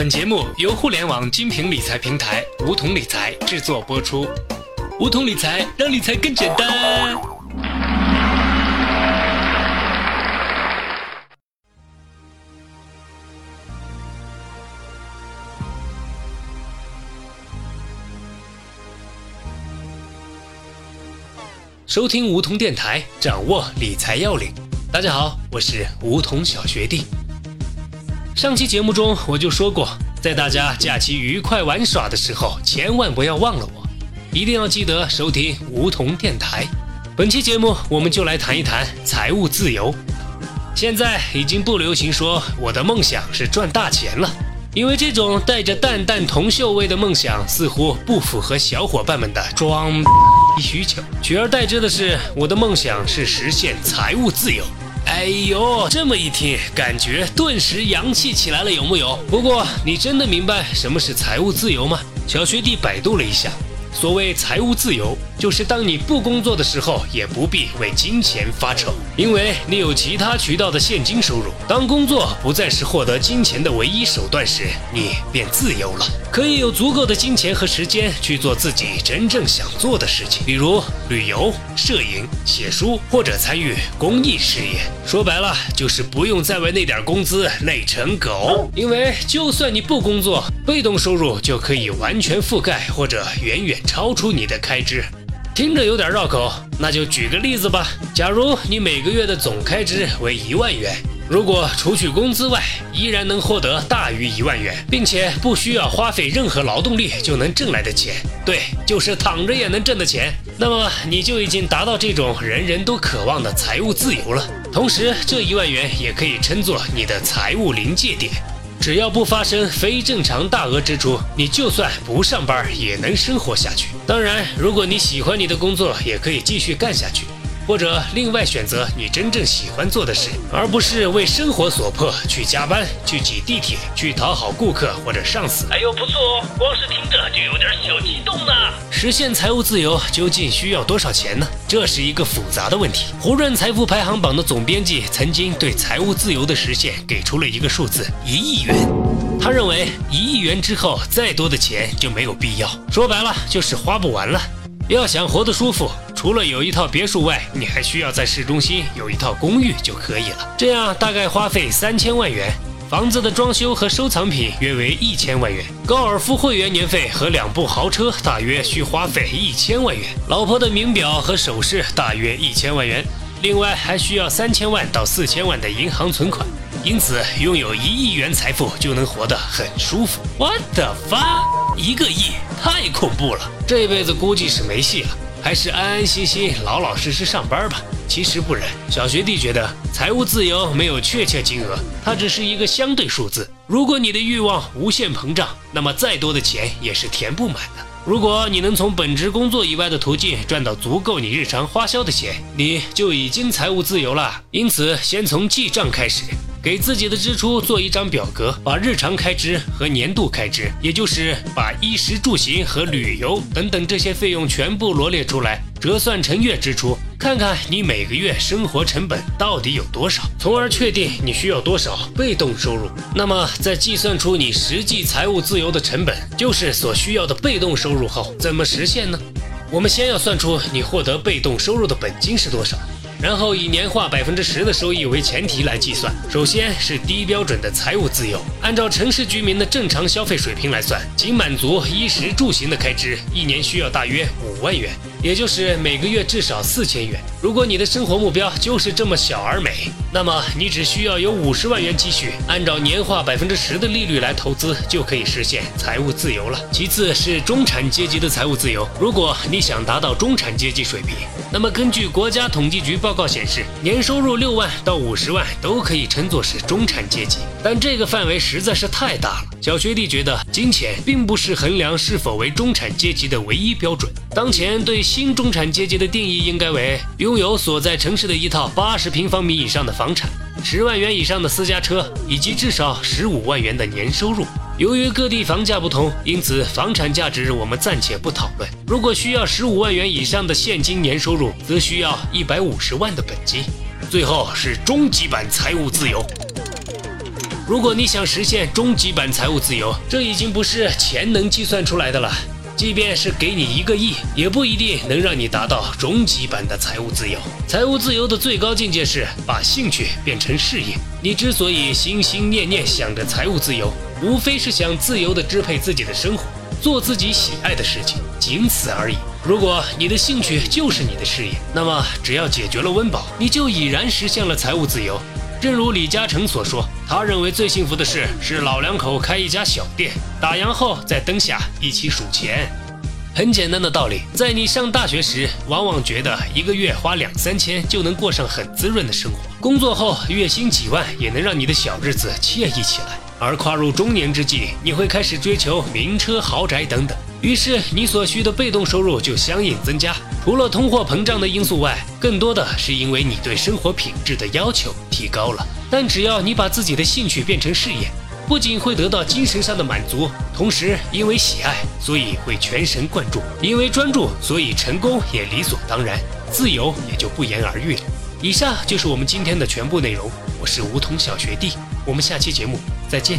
本节目由互联网金品理财平台梧桐理财制作播出。梧桐理财让理财更简单。收听梧桐电台，掌握理财要领。大家好，我是梧桐小学弟。上期节目中我就说过，在大家假期愉快玩耍的时候，千万不要忘了我，一定要记得收听梧桐电台。本期节目我们就来谈一谈财务自由。现在已经不流行说我的梦想是赚大钱了，因为这种带着淡淡铜锈味的梦想似乎不符合小伙伴们的装逼需求，取而代之的是我的梦想是实现财务自由。哎呦，这么一听，感觉顿时洋气起来了，有木有？不过，你真的明白什么是财务自由吗？小学弟百度了一下。所谓财务自由，就是当你不工作的时候，也不必为金钱发愁，因为你有其他渠道的现金收入。当工作不再是获得金钱的唯一手段时，你便自由了，可以有足够的金钱和时间去做自己真正想做的事情，比如旅游、摄影、写书或者参与公益事业。说白了，就是不用再为那点工资累成狗，因为就算你不工作，被动收入就可以完全覆盖或者远远超出你的开支，听着有点绕口，那就举个例子吧。假如你每个月的总开支为一万元，如果除去工资外，依然能获得大于一万元，并且不需要花费任何劳动力就能挣来的钱，对，就是躺着也能挣的钱，那么你就已经达到这种人人都渴望的财务自由了。同时，这一万元也可以称作你的财务临界点。只要不发生非正常大额支出，你就算不上班也能生活下去。当然，如果你喜欢你的工作，也可以继续干下去。或者另外选择你真正喜欢做的事，而不是为生活所迫去加班、去挤地铁、去讨好顾客或者上司。哎呦，不错哦，光是听着就有点小激动呢。实现财务自由究竟需要多少钱呢？这是一个复杂的问题。胡润财富排行榜的总编辑曾经对财务自由的实现给出了一个数字：一亿元。他认为一亿元之后再多的钱就没有必要，说白了就是花不完了。要想活得舒服，除了有一套别墅外，你还需要在市中心有一套公寓就可以了。这样大概花费三千万元，房子的装修和收藏品约为一千万元，高尔夫会员年费和两部豪车大约需花费一千万元，老婆的名表和首饰大约一千万元，另外还需要三千万到四千万的银行存款。因此，拥有一亿元财富就能活得很舒服。What the fuck？一个亿太恐怖了，这辈子估计是没戏了，还是安安心心、老老实实上班吧。其实不然，小学弟觉得财务自由没有确切金额，它只是一个相对数字。如果你的欲望无限膨胀，那么再多的钱也是填不满的。如果你能从本职工作以外的途径赚到足够你日常花销的钱，你就已经财务自由了。因此，先从记账开始。给自己的支出做一张表格，把日常开支和年度开支，也就是把衣食住行和旅游等等这些费用全部罗列出来，折算成月支出，看看你每个月生活成本到底有多少，从而确定你需要多少被动收入。那么，在计算出你实际财务自由的成本，就是所需要的被动收入后，怎么实现呢？我们先要算出你获得被动收入的本金是多少。然后以年化百分之十的收益为前提来计算。首先是低标准的财务自由，按照城市居民的正常消费水平来算，仅满足衣食住行的开支，一年需要大约五万元，也就是每个月至少四千元。如果你的生活目标就是这么小而美，那么你只需要有五十万元积蓄，按照年化百分之十的利率来投资，就可以实现财务自由了。其次是中产阶级的财务自由，如果你想达到中产阶级水平，那么根据国家统计局报。报告显示，年收入六万到五十万都可以称作是中产阶级，但这个范围实在是太大了。小学弟觉得，金钱并不是衡量是否为中产阶级的唯一标准。当前对新中产阶级的定义应该为拥有所在城市的一套八十平方米以上的房产。十万元以上的私家车，以及至少十五万元的年收入。由于各地房价不同，因此房产价值我们暂且不讨论。如果需要十五万元以上的现金年收入，则需要一百五十万的本金。最后是终极版财务自由。如果你想实现终极版财务自由，这已经不是钱能计算出来的了。即便是给你一个亿，也不一定能让你达到终极版的财务自由。财务自由的最高境界是把兴趣变成事业。你之所以心心念念想着财务自由，无非是想自由地支配自己的生活，做自己喜爱的事情，仅此而已。如果你的兴趣就是你的事业，那么只要解决了温饱，你就已然实现了财务自由。正如李嘉诚所说，他认为最幸福的事是老两口开一家小店，打烊后在灯下一起数钱。很简单的道理，在你上大学时，往往觉得一个月花两三千就能过上很滋润的生活；工作后，月薪几万也能让你的小日子惬意起来。而跨入中年之际，你会开始追求名车、豪宅等等，于是你所需的被动收入就相应增加。除了通货膨胀的因素外，更多的是因为你对生活品质的要求提高了。但只要你把自己的兴趣变成事业，不仅会得到精神上的满足，同时因为喜爱，所以会全神贯注；因为专注，所以成功也理所当然，自由也就不言而喻了。以上就是我们今天的全部内容，我是梧桐小学弟，我们下期节目再见。